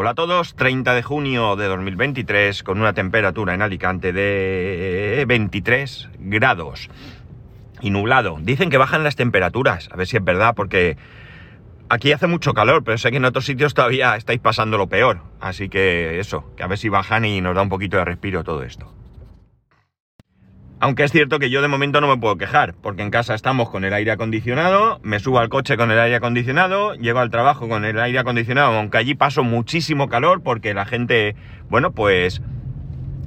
Hola a todos, 30 de junio de 2023 con una temperatura en Alicante de 23 grados y nublado. Dicen que bajan las temperaturas, a ver si es verdad, porque aquí hace mucho calor, pero sé que en otros sitios todavía estáis pasando lo peor. Así que eso, que a ver si bajan y nos da un poquito de respiro todo esto. Aunque es cierto que yo de momento no me puedo quejar, porque en casa estamos con el aire acondicionado, me subo al coche con el aire acondicionado, llego al trabajo con el aire acondicionado, aunque allí paso muchísimo calor porque la gente, bueno, pues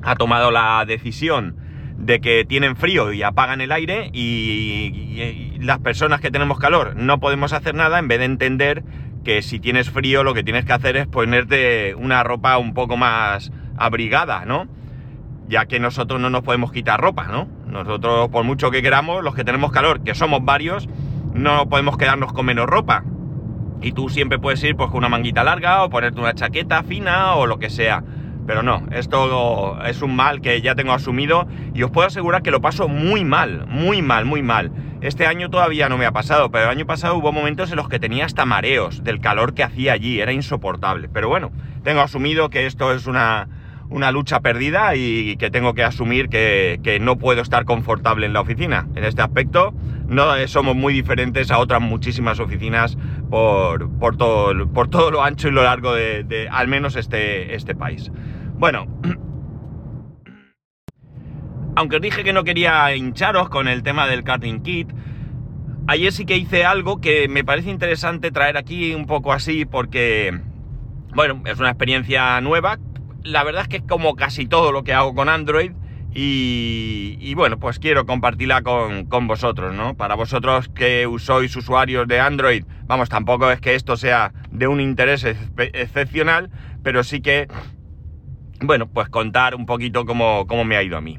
ha tomado la decisión de que tienen frío y apagan el aire y, y, las personas que tenemos calor no podemos hacer nada en vez de entender que si tienes frío lo que tienes que hacer es ponerte una ropa un poco más abrigada, ¿no? Ya que nosotros no nos podemos quitar ropa, ¿no? Nosotros, por mucho que queramos, los que tenemos calor, que somos varios, no podemos quedarnos con menos ropa. Y tú siempre puedes ir pues, con una manguita larga o ponerte una chaqueta fina o lo que sea. Pero no, esto es un mal que ya tengo asumido y os puedo asegurar que lo paso muy mal, muy mal, muy mal. Este año todavía no me ha pasado, pero el año pasado hubo momentos en los que tenía hasta mareos del calor que hacía allí, era insoportable. Pero bueno, tengo asumido que esto es una, una lucha perdida y que tengo que asumir que, no puedo estar confortable en la oficina. En este aspecto no somos muy diferentes a otras muchísimas oficinas por, por, todo, por todo lo ancho y lo largo de, de al menos este, este país. Bueno, aunque os dije que no quería hincharos con el tema del karting kit, ayer sí que hice algo que me parece interesante traer aquí un poco así porque, bueno, es una experiencia nueva la verdad es que es como casi todo lo que hago con Android y, bueno, pues quiero compartirla con, con, vosotros, ¿no? Para vosotros que sois usuarios de Android, vamos, tampoco es que esto sea de un interés ex excepcional, pero sí que, bueno, pues contar un poquito cómo, cómo me ha ido a mí.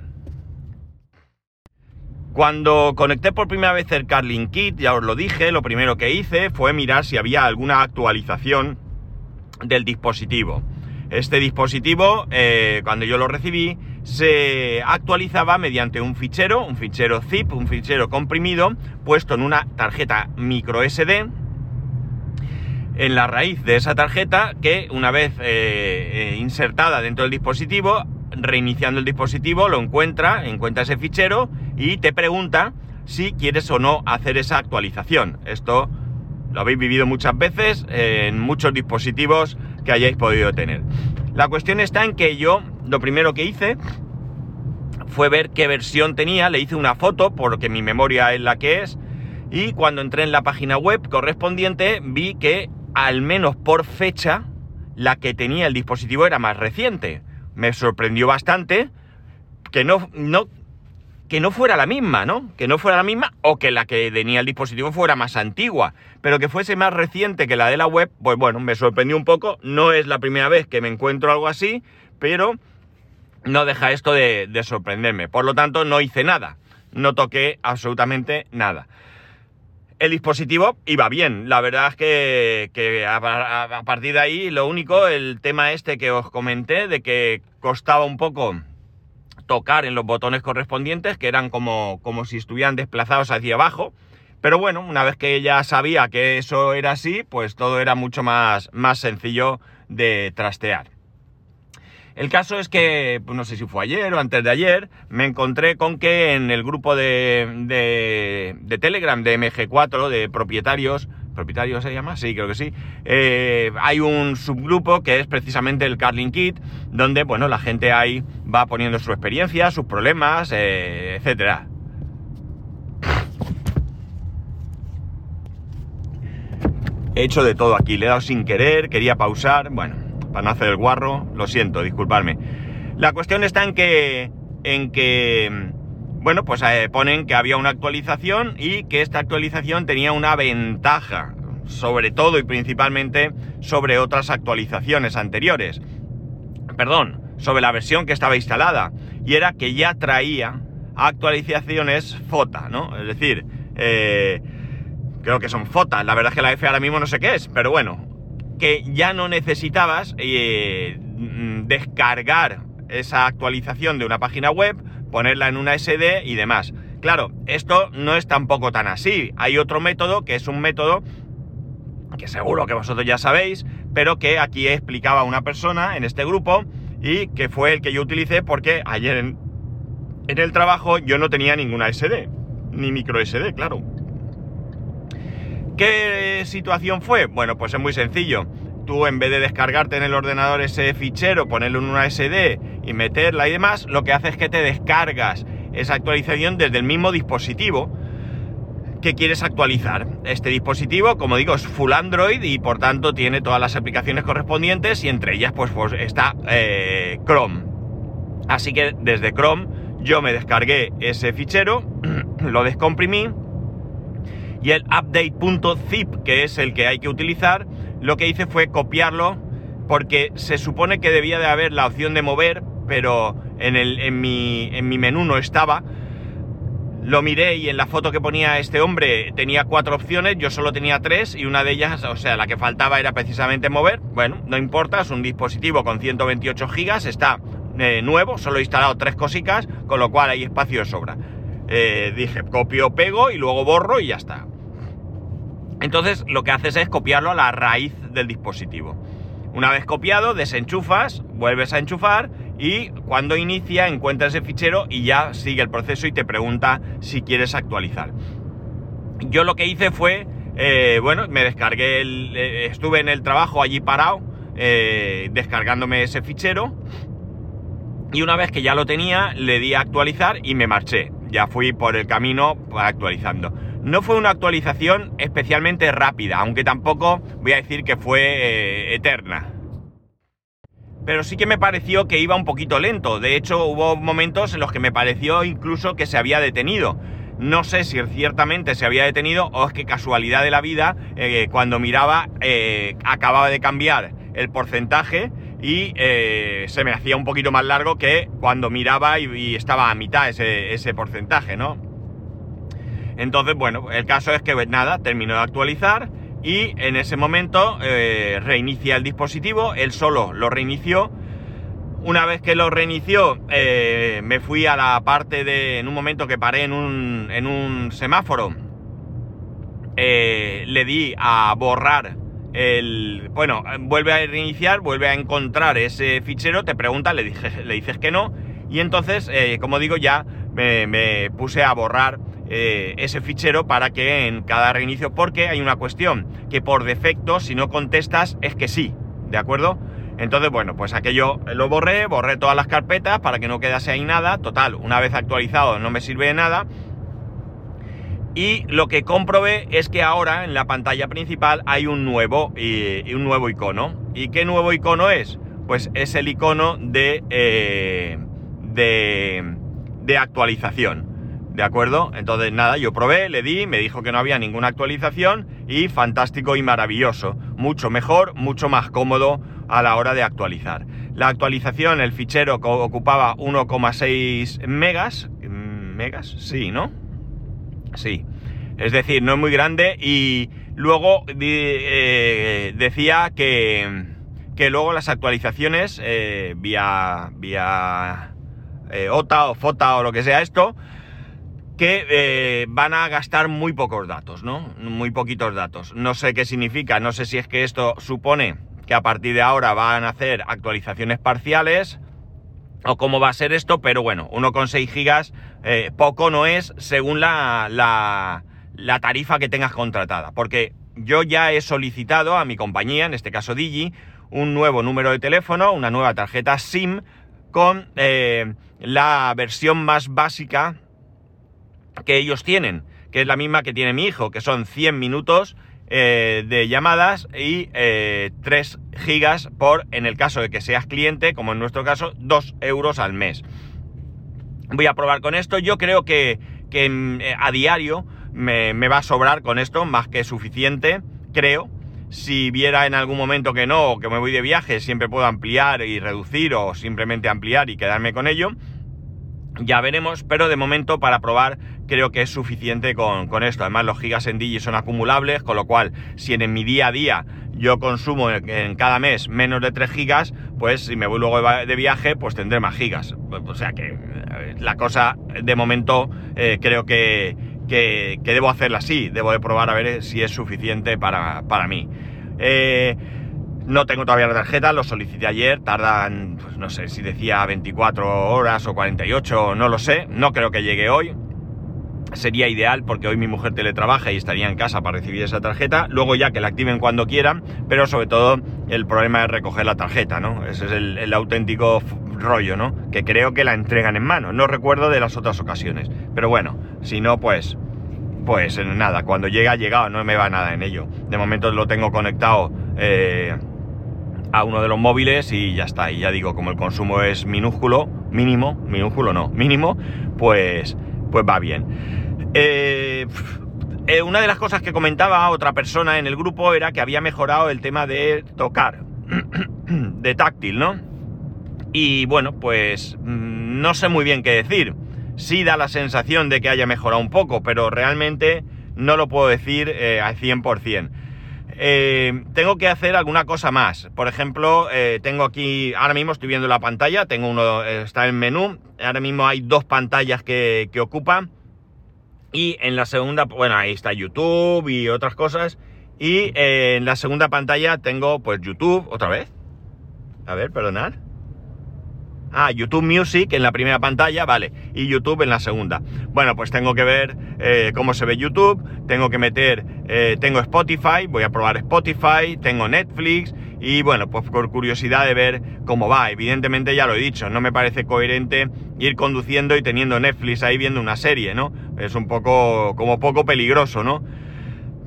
Cuando conecté por primera vez el Carlin Kit, ya os lo dije, lo primero que hice fue mirar si había alguna actualización del dispositivo. Este dispositivo, eh, cuando yo lo recibí, se actualizaba mediante un fichero, un fichero zip, un fichero comprimido, puesto en una tarjeta micro SD. En la raíz de esa tarjeta, que una vez eh, eh, insertada dentro del dispositivo, reiniciando el dispositivo, lo encuentra, encuentra ese fichero y te pregunta si quieres o no hacer esa actualización. Esto lo habéis vivido muchas veces en muchos dispositivos que hayáis podido tener. La cuestión está en que yo lo primero que hice fue ver qué versión tenía, le hice una foto porque mi memoria es la que es y cuando entré en la página web correspondiente vi que al menos por fecha la que tenía el dispositivo era más reciente. Me sorprendió bastante que no, no, que no fuera la misma, ¿no? Que no fuera la misma o que la que tenía el dispositivo fuera más antigua, pero que fuese más reciente que la de la web, pues bueno, me sorprendió un poco. No es la primera vez que me encuentro algo así, pero no deja esto de, de sorprenderme. Por lo tanto, no hice nada, no toqué absolutamente nada. El dispositivo iba bien, la verdad es que, a partir de ahí lo único, el tema este que os comenté, de que costaba un poco tocar en los botones correspondientes, que eran como, como si estuvieran desplazados hacia abajo. Pero bueno, una vez que ella sabía que eso era así, pues todo era mucho más, más sencillo de trastear. El caso es que, pues no sé si fue ayer o antes de ayer, me encontré con que en el grupo de, de, de Telegram de MG4, de propietarios, ¿Propietario se llama? Sí, creo que sí. Eh, hay un subgrupo que es precisamente el Carling Kit, donde, bueno, la gente ahí va poniendo su experiencia, sus problemas, eh, etcétera. He hecho de todo aquí, le he dado sin querer, quería pausar, bueno, para no hacer el guarro, lo siento, disculpadme. La cuestión está en que, en que, bueno, pues eh, ponen que había una actualización y que esta actualización tenía una ventaja, sobre todo y principalmente sobre otras actualizaciones anteriores. Perdón, sobre la versión que estaba instalada. Y era que ya traía actualizaciones FOTA, ¿no? Es decir, eh, creo que son FOTA. La verdad es que la F ahora mismo no sé qué es, pero bueno, que ya no necesitabas eh, descargar esa actualización de una página web, ponerla en una SD y demás. Claro, esto no es tampoco tan así. Hay otro método que es un método que seguro que vosotros ya sabéis, pero que aquí explicaba una persona en este grupo y que fue el que yo utilicé porque ayer en, en el trabajo yo no tenía ninguna SD, ni micro SD, claro. ¿Qué situación fue? Bueno, pues es muy sencillo. Tú en vez de descargarte en el ordenador ese fichero, ponerlo en una SD y meterla y demás, lo que hace es que te descargas esa actualización desde el mismo dispositivo que quieres actualizar. Este dispositivo, como digo, es full Android y por tanto tiene todas las aplicaciones correspondientes y entre ellas pues, pues está eh, Chrome. Así que desde Chrome yo me descargué ese fichero, lo descomprimí y el update.zip, que es el que hay que utilizar, lo que hice fue copiarlo porque se supone que debía de haber la opción de mover, pero en, mi menú no estaba. Lo miré y en la foto que ponía este hombre tenía cuatro opciones, yo solo tenía tres y una de ellas, o sea, la que faltaba era precisamente mover. Bueno, no importa, es un dispositivo con 128 gigas, está eh, nuevo, solo he instalado tres cositas, con lo cual hay espacio de sobra. Eh, dije, copio, pego y luego borro y ya está. Entonces lo que haces es copiarlo a la raíz del dispositivo. Una vez copiado, desenchufas, vuelves a enchufar y cuando inicia encuentras ese fichero y ya sigue el proceso y te pregunta si quieres actualizar. Yo lo que hice fue, eh, bueno, me descargué, el, eh, estuve en el trabajo allí parado, eh, descargándome ese fichero y una vez que ya lo tenía, le di a actualizar y me marché. Ya fui por el camino actualizando. No fue una actualización especialmente rápida, aunque tampoco voy a decir que fue eh, eterna. Pero sí que me pareció que iba un poquito lento. De hecho, hubo momentos en los que me pareció incluso que se había detenido. No sé si ciertamente se había detenido o es que casualidad de la vida, eh, cuando miraba, eh, acababa de cambiar el porcentaje y se me hacía un poquito más largo que cuando miraba y, estaba a mitad ese, ese porcentaje, ¿no? Entonces, bueno, el caso es que nada, terminó de actualizar y en ese momento eh, reinicia el dispositivo, él solo lo reinició. Una vez que lo reinició, eh, me fui a la parte de, en un momento que paré en un, en un semáforo, eh, le di a borrar el, bueno, vuelve a reiniciar, vuelve a encontrar ese fichero, te pregunta, le, dije, le dices que no, y entonces, como digo, ya me puse a borrar eh, ese fichero para que en cada reinicio, porque hay una cuestión que por defecto, si no contestas, es que sí, ¿de acuerdo? Entonces, bueno, pues aquello lo borré, borré todas las carpetas para que no quedase ahí nada. Total, una vez actualizado no me sirve de nada. Y lo que comprobé es que ahora en la pantalla principal hay un nuevo, y, un nuevo icono. ¿Y qué nuevo icono es? Pues es el icono de, eh, de, de actualización. ¿De acuerdo? Entonces nada, yo probé, le di, me dijo que no había ninguna actualización y fantástico y maravilloso. Mucho mejor, mucho más cómodo a la hora de actualizar. La actualización, el fichero ocupaba 1,6 megas. ¿Megas? Sí, ¿no? Sí. Es decir, no es muy grande y luego eh, decía que, que luego las actualizaciones eh, vía, vía eh, OTA o FOTA o lo que sea esto, que eh, van a gastar muy pocos datos, ¿no? Muy poquitos datos. No sé qué significa, no sé si es que esto supone que a partir de ahora van a hacer actualizaciones parciales o cómo va a ser esto, pero bueno, 1,6 gigas eh, poco no es según la tarifa que tengas contratada, porque yo ya he solicitado a mi compañía, en este caso Digi, un nuevo número de teléfono, una nueva tarjeta SIM con eh, la versión más básica que ellos tienen, que es la misma que tiene mi hijo, que son 100 minutos eh, de llamadas y 3 eh, gigas por, en el caso de que seas cliente, como en nuestro caso, 2 euros al mes. Voy a probar con esto. Yo creo que, mm, eh, a diario me, me, va a sobrar con esto, más que suficiente, creo. Si viera en algún momento que no, o que me voy de viaje, siempre puedo ampliar y reducir o simplemente ampliar y quedarme con ello. Ya veremos, pero de momento para probar creo que es suficiente con, esto. Además los gigas en Digi son acumulables, con lo cual si en, mi día a día yo consumo en, cada mes menos de 3 gigas, pues si me voy luego de viaje, pues tendré más gigas. O sea que la cosa de momento eh, creo que, que, debo hacerla así, debo de probar a ver si es suficiente para, para mí. Eh, no tengo todavía la tarjeta, lo solicité ayer, tardan, pues no sé si decía 24 horas o 48, no lo sé, no creo que llegue hoy. Sería ideal porque hoy mi mujer teletrabaja y estaría en casa para recibir esa tarjeta, luego ya que la activen cuando quieran, pero sobre todo el problema es recoger la tarjeta, ¿no? Ese es el, auténtico rollo, ¿no? Que creo que la entregan en mano, no recuerdo de las otras ocasiones, pero bueno, si no, pues pues nada, cuando llega, ha llegado, no me va nada en ello. De momento lo tengo conectado eh, a uno de los móviles y ya está. Y ya digo, como el consumo es minúsculo, mínimo, minúsculo no, mínimo, pues, pues va bien. Eh, eh, una de las cosas que comentaba otra persona en el grupo era que había mejorado el tema de tocar, de táctil, ¿no? Y bueno, pues mm, no sé muy bien qué decir sí da la sensación de que haya mejorado un poco, pero realmente no lo puedo decir eh, al 100%. Eh, tengo que hacer alguna cosa más. Por ejemplo, eh, tengo aquí, ahora mismo estoy viendo la pantalla, tengo uno, está en menú, ahora mismo hay dos pantallas que, que ocupa. Y en la segunda, bueno, ahí está YouTube y otras cosas. Y en la segunda pantalla tengo pues YouTube, otra vez. A ver, perdonad. Ah, YouTube Music en la primera pantalla, vale, y YouTube en la segunda. Bueno, pues tengo que ver eh, cómo se ve YouTube, tengo que meter, eh, tengo Spotify, voy a probar Spotify, tengo Netflix y bueno, pues por curiosidad de ver cómo va. Evidentemente ya lo he dicho, no me parece coherente ir conduciendo y teniendo Netflix ahí viendo una serie, ¿no? Es un poco, como poco peligroso, ¿no?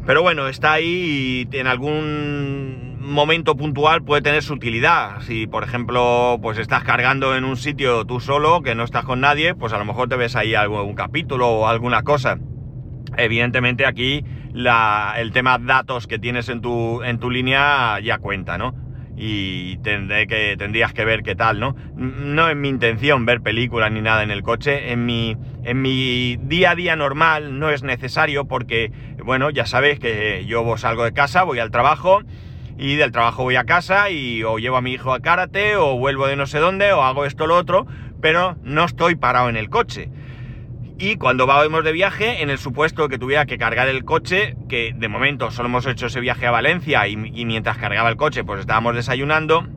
Pero bueno, está ahí y en algún momento puntual puede tener su utilidad. Si, por ejemplo, pues estás cargando en un sitio tú solo, que no estás con nadie, pues a lo mejor te ves ahí algún capítulo o alguna cosa. Evidentemente aquí el tema datos que tienes en tu, en tu línea ya cuenta, ¿no? Y tendré que, tendrías que ver qué tal, ¿no? No es mi intención ver películas ni nada en el coche. En mi, en mi día a día normal no es necesario porque, bueno, ya sabes que yo salgo de casa, voy al trabajo, y del trabajo voy a casa y o llevo a mi hijo a karate o vuelvo de no sé dónde o hago esto o lo otro, pero no estoy parado en el coche. Y cuando vamos de viaje, en el supuesto que tuviera que cargar el coche, que de momento solo hemos hecho ese viaje a Valencia y, mientras cargaba el coche pues estábamos desayunando,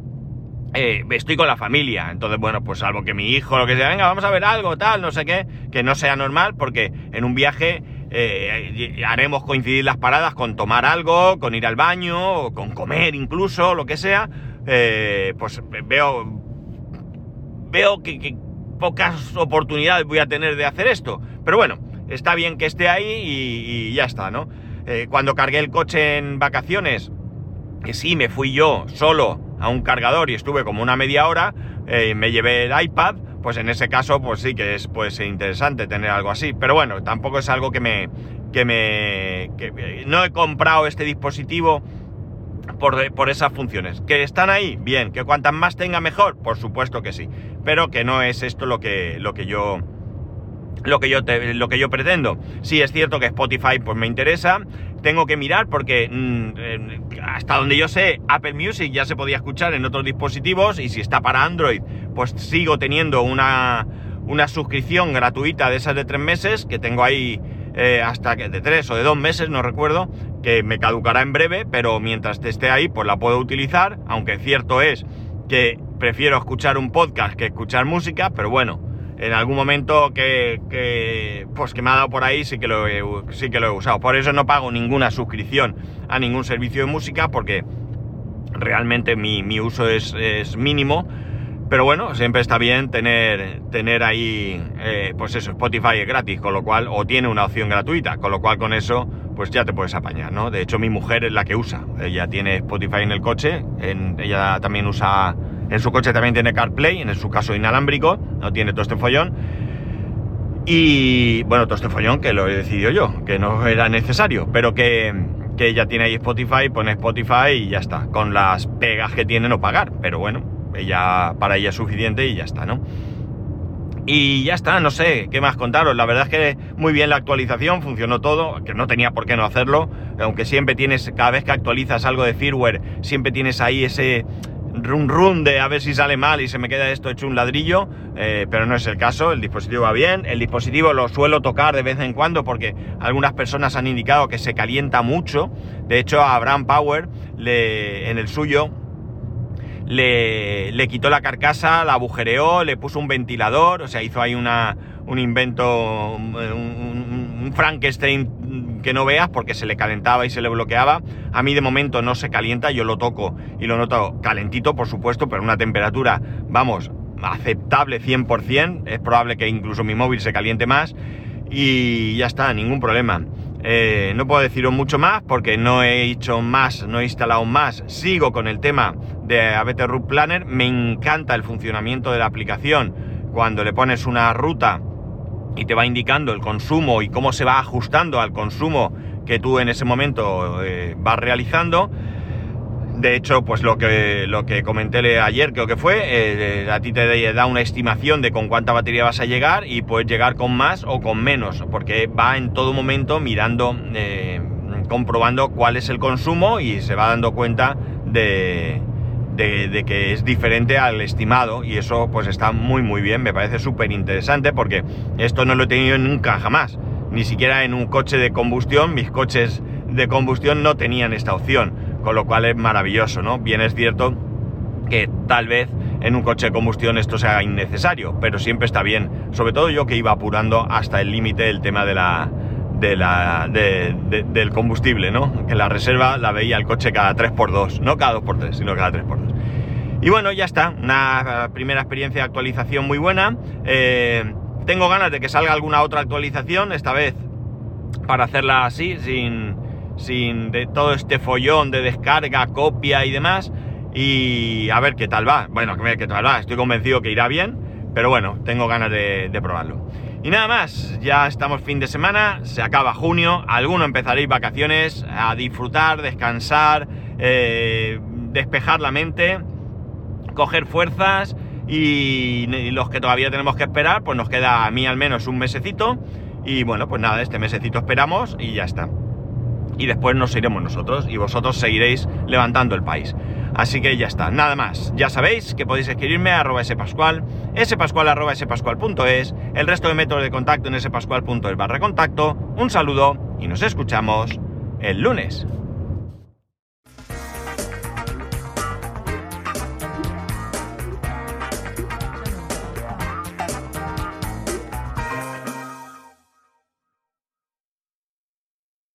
eh, estoy con la familia. Entonces, bueno, pues salvo que mi hijo, lo que sea, venga, vamos a ver algo, tal, no sé qué, que no sea normal, porque en un viaje eh, haremos coincidir las paradas con tomar algo, con ir al baño, o con comer incluso, lo que sea. Eh, pues veo, veo que, pocas oportunidades voy a tener de hacer esto. Pero bueno, está bien que esté ahí y, ya está, ¿no? Eh, cuando cargué el coche en vacaciones, que sí, me fui yo solo a un cargador y estuve como una media hora, me llevé el iPad, pues en ese caso, pues sí que es pues, interesante tener algo así. Pero bueno, tampoco es algo que me. que me. No he comprado este dispositivo por, por, esas funciones. ¿Que están ahí? Bien. ¿Que cuantas más tenga mejor? Por supuesto que sí. Pero que no es esto lo que, lo que yo. Lo que, yo lo que yo pretendo. Sí, es cierto que Spotify pues me interesa. Tengo que mirar porque mm, hasta donde yo sé, Apple Music ya se podía escuchar en otros dispositivos y si está para Android, pues sigo teniendo una, una suscripción gratuita de esas de tres meses, que tengo ahí eh, hasta que de tres o de dos meses, no recuerdo, que me caducará en breve, pero mientras esté ahí, pues la puedo utilizar, aunque cierto es que prefiero escuchar un podcast que escuchar música, pero bueno, en algún momento que, pues que me ha dado por ahí sí que, lo he, sí que lo he usado. Por eso no pago ninguna suscripción a ningún servicio de música, porque realmente mi, uso es, mínimo pero bueno, siempre está bien tener, tener ahí, eh, pues eso, Spotify es gratis, con lo cual, o tiene una opción gratuita, con lo cual con eso, pues ya te puedes apañar, ¿no? De hecho, mi mujer es la que usa, ella tiene Spotify en el coche, ella también usa, en su coche también tiene CarPlay, en su caso inalámbrico, no tiene todo este follón. Y bueno, todo este follón que lo he decidido yo, que no era necesario, pero que, que ella tiene ahí Spotify, pone Spotify y ya está, con las pegas que tiene no pagar, pero bueno, ella, para ella es suficiente y ya está, ¿no? Y ya está, no sé qué más contaros. La verdad es que muy bien la actualización, funcionó todo, que no tenía por qué no hacerlo, aunque siempre tienes, cada vez que actualizas algo de firmware, siempre tienes ahí ese, run run de a ver si sale mal y se me queda esto hecho un ladrillo, eh, pero no es el caso, el dispositivo va bien, el dispositivo lo suelo tocar de vez en cuando porque algunas personas han indicado que se calienta mucho, de hecho a Abraham Power le, en el suyo le, le, quitó la carcasa, la agujereó, le puso un ventilador, o sea, hizo ahí una, un invento, un, un Frankenstein que no veas porque se le calentaba y se le bloqueaba. A mí de momento no se calienta, yo lo toco y lo noto calentito, por supuesto, pero una temperatura, vamos, aceptable 100%. Es probable que incluso mi móvil se caliente más y ya está, ningún problema. Eh, no puedo deciros mucho más porque no he hecho más, no he instalado más. Sigo con el tema de ABT Route Planner. Me encanta el funcionamiento de la aplicación cuando le pones una ruta y te va indicando el consumo y cómo se va ajustando al consumo que tú en ese momento eh, vas realizando. De hecho, pues lo que, lo que comenté ayer, creo que fue, eh, a ti te da una estimación de con cuánta batería vas a llegar y puedes llegar con más o con menos, porque va en todo momento mirando, eh, comprobando cuál es el consumo y se va dando cuenta de, de, que es diferente al estimado y eso pues está muy muy bien, me parece súper interesante porque esto no lo he tenido nunca jamás, ni siquiera en un coche de combustión, mis coches de combustión no tenían esta opción con lo cual es maravilloso, ¿no? Bien es cierto que tal vez en un coche de combustión esto sea innecesario, pero siempre está bien, sobre todo yo que iba apurando hasta el límite del tema de la, de la, de, de, del combustible, ¿no? Que la reserva la veía el coche cada 3x2, no cada 2x3, sino cada 3x2. Y bueno, ya está, una primera experiencia de actualización muy buena. Eh, tengo ganas de que salga alguna otra actualización, esta vez para hacerla así, sin, sin de todo este follón de descarga, copia y demás. Y a ver qué tal va. Bueno, a ver qué tal va. Estoy convencido que irá bien, pero bueno, tengo ganas de probarlo. Y nada más, ya estamos fin de semana, se acaba junio, algunos empezaréis vacaciones a disfrutar, descansar, eh, despejar la mente, coger fuerzas y, y, los que todavía tenemos que esperar, pues nos queda a mí al menos un mesecito y bueno, pues nada, este mesecito esperamos y ya está y después nos iremos nosotros y vosotros seguiréis levantando el país. Así que ya está, nada más. Ya sabéis que podéis escribirme a arroba spascual, spascual arroba el resto de métodos de contacto en spascual.es barra contacto. Un saludo y nos escuchamos el lunes.